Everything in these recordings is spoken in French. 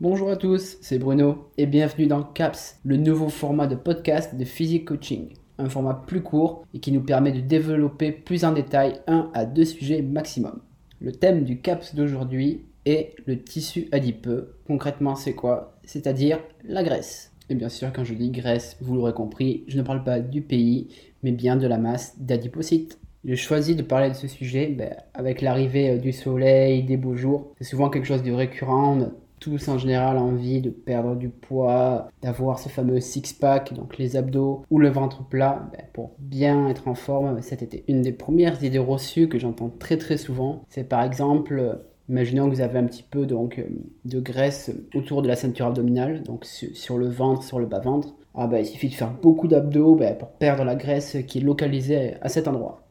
Bonjour à tous, c'est Bruno et bienvenue dans CAPS, le nouveau format de podcast de Physique Coaching. Un format plus court et qui nous permet de développer plus en détail un à deux sujets maximum. Le thème du CAPS d'aujourd'hui est le tissu adipeux. Concrètement, c'est quoi? C'est-à-dire la graisse. Et bien sûr, quand je dis graisse, vous l'aurez compris, je ne parle pas du pays, mais bien de la masse d'adipocytes. J'ai choisi de parler de ce sujet ben, avec l'arrivée euh, du soleil, des beaux jours. C'est souvent quelque chose de récurrent. Tous en général envie de perdre du poids, d'avoir ce fameux six-pack, donc les abdos ou le ventre plat, ben, pour bien être en forme été. Une des premières idées reçues que j'entends très très souvent, c'est par exemple Imaginons que vous avez un petit peu donc, de graisse autour de la ceinture abdominale, donc sur le ventre, sur le bas-ventre. Ah ben, il suffit de faire beaucoup d'abdos ben, pour perdre la graisse qui est localisée à cet endroit.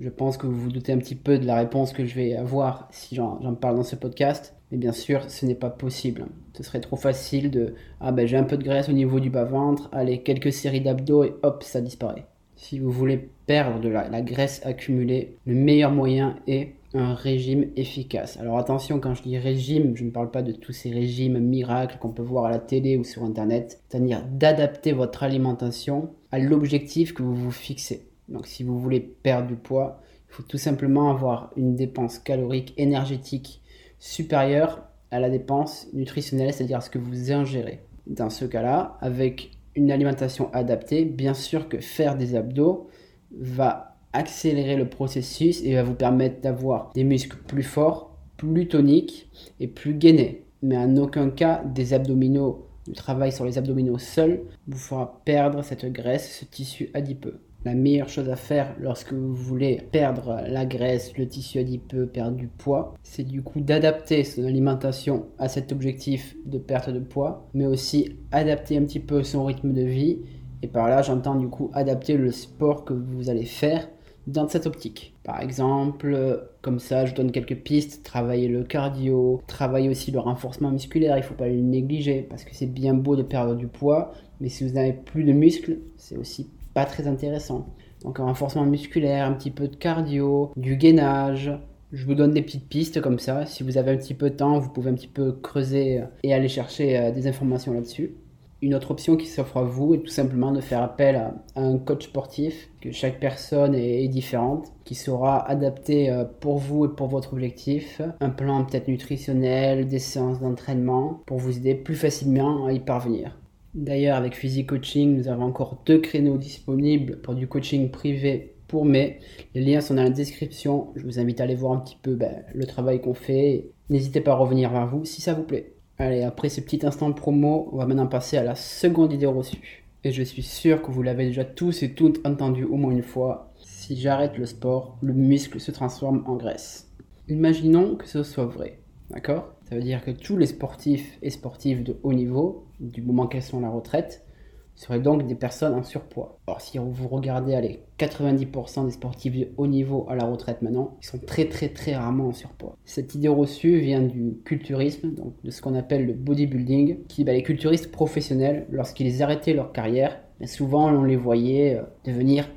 Je pense que vous vous doutez un petit peu de la réponse que je vais avoir si j'en parle dans ce podcast. Mais bien sûr, ce n'est pas possible. Ce serait trop facile de Ah ben j'ai un peu de graisse au niveau du bas-ventre, allez, quelques séries d'abdos et hop, ça disparaît. Si vous voulez perdre de la, la graisse accumulée, le meilleur moyen est un régime efficace. Alors attention, quand je dis régime, je ne parle pas de tous ces régimes miracles qu'on peut voir à la télé ou sur Internet, c'est-à-dire d'adapter votre alimentation à l'objectif que vous vous fixez. Donc si vous voulez perdre du poids, il faut tout simplement avoir une dépense calorique énergétique supérieure à la dépense nutritionnelle, c'est-à-dire ce que vous ingérez. Dans ce cas-là, avec une alimentation adaptée, bien sûr que faire des abdos va accélérer le processus et va vous permettre d'avoir des muscles plus forts, plus toniques et plus gainés. Mais en aucun cas des abdominaux, le travail sur les abdominaux seul vous fera perdre cette graisse, ce tissu adipeux la meilleure chose à faire lorsque vous voulez perdre la graisse, le tissu adipeux, perdre du poids, c'est du coup d'adapter son alimentation à cet objectif de perte de poids, mais aussi adapter un petit peu son rythme de vie. Et par là, j'entends du coup adapter le sport que vous allez faire dans cette optique. Par exemple, comme ça, je donne quelques pistes, travailler le cardio, travailler aussi le renforcement musculaire, il ne faut pas le négliger parce que c'est bien beau de perdre du poids, mais si vous n'avez plus de muscles, c'est aussi pas très intéressant. Donc un renforcement musculaire, un petit peu de cardio, du gainage. Je vous donne des petites pistes comme ça. Si vous avez un petit peu de temps, vous pouvez un petit peu creuser et aller chercher euh, des informations là-dessus. Une autre option qui s'offre à vous est tout simplement de faire appel à, un coach sportif, que chaque personne est, différente, qui sera adapté euh, pour vous et pour votre objectif. Un plan peut-être nutritionnel, des séances d'entraînement pour vous aider plus facilement à y parvenir. D'ailleurs, avec Physique Coaching, nous avons encore deux créneaux disponibles pour du coaching privé pour mai. Les liens sont dans la description. Je vous invite à aller voir un petit peu ben, le travail qu'on fait. N'hésitez pas à revenir vers vous si ça vous plaît. Allez, après ce petit instant de promo, on va maintenant passer à la seconde idée reçue. Et je suis sûr que vous l'avez déjà tous et toutes entendu au moins une fois. Si j'arrête le sport, le muscle se transforme en graisse. Imaginons que ce soit vrai. D'accord? Ça veut dire que tous les sportifs et sportives de haut niveau du moment qu'elles sont à la retraite, seraient donc des personnes en surpoids. Or, si vous regardez allez, 90% des sportifs de haut niveau à la retraite maintenant, ils sont très très très rarement en surpoids. Cette idée reçue vient du culturisme, donc de ce qu'on appelle le bodybuilding, qui bah, les culturistes professionnels, lorsqu'ils arrêtaient leur carrière, bah, souvent on les voyait euh, devenir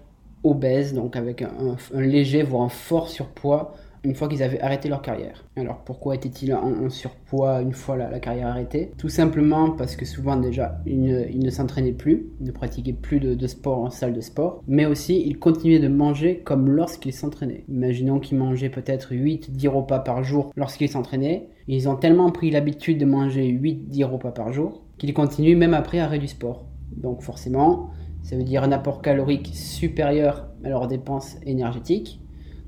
obèses, donc avec un, un léger voire un fort surpoids une fois qu'ils avaient arrêté leur carrière. Alors pourquoi étaient-ils en, surpoids une fois la, carrière arrêtée? Tout simplement parce que souvent déjà ils ne, s'entraînaient plus, ne pratiquaient plus de, sport en salle de sport, mais aussi ils continuaient de manger comme lorsqu'ils s'entraînaient. Imaginons qu'ils mangeaient peut-être 8-10 repas par jour lorsqu'ils s'entraînaient. Ils ont tellement pris l'habitude de manger 8-10 repas par jour qu'ils continuent même après arrêt du sport. Donc forcément, ça veut dire un apport calorique supérieur à leurs dépenses énergétiques.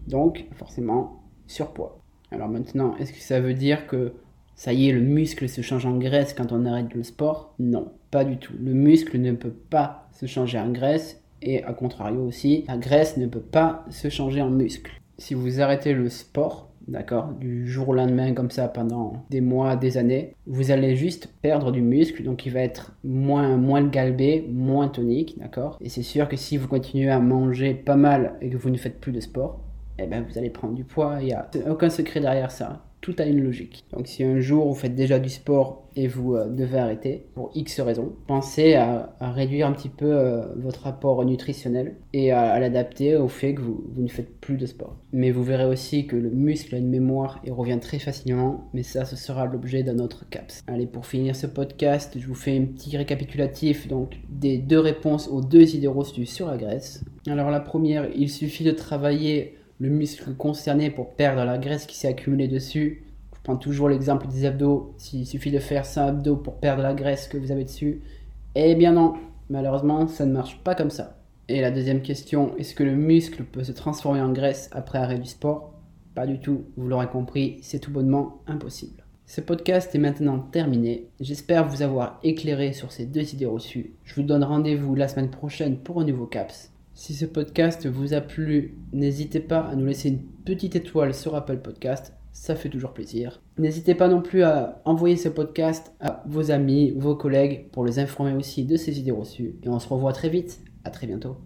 Donc forcément, surpoids. Alors maintenant, est-ce que ça veut dire que ça y est, le muscle se change en graisse quand on arrête le sport? Non, pas du tout. Le muscle ne peut pas se changer en graisse et à contrario aussi, la graisse ne peut pas se changer en muscle. Si vous arrêtez le sport, d'accord, du jour au lendemain comme ça pendant des mois, des années, vous allez juste perdre du muscle, donc il va être moins, moins galbé, moins tonique, d'accord? Et c'est sûr que si vous continuez à manger pas mal et que vous ne faites plus de sport, eh ben, vous allez prendre du poids. Il n'y a aucun secret derrière ça. tout a une logique. Donc si un jour vous faites déjà du sport et vous euh, devez arrêter pour X raisons, pensez à, réduire un petit peu euh, votre rapport nutritionnel et à, l'adapter au fait que vous, ne faites plus de sport. Mais vous verrez aussi que le muscle a une mémoire et revient très facilement, mais ça ce sera l'objet d'un autre CAPS. Allez, pour finir ce podcast, je vous fais un petit récapitulatif donc des deux réponses aux deux idées reçues sur la graisse. Alors la première, il suffit de travailler le muscle concerné pour perdre la graisse qui s'est accumulée dessus. Je prends toujours l'exemple des abdos. S'il suffit de faire 100 abdos pour perdre la graisse que vous avez dessus, eh bien non, malheureusement, ça ne marche pas comme ça. Et la deuxième question, est-ce que le muscle peut se transformer en graisse après arrêt du sport? Pas du tout, vous l'aurez compris, c'est tout bonnement impossible. Ce podcast est maintenant terminé. J'espère vous avoir éclairé sur ces deux idées reçues. Je vous donne rendez-vous la semaine prochaine pour un nouveau CAPS. Si ce podcast vous a plu, n'hésitez pas à nous laisser une petite étoile sur Apple Podcast, ça fait toujours plaisir. N'hésitez pas non plus à envoyer ce podcast à vos amis, vos collègues pour les informer aussi de ces idées reçues. Et on se revoit très vite, à très bientôt.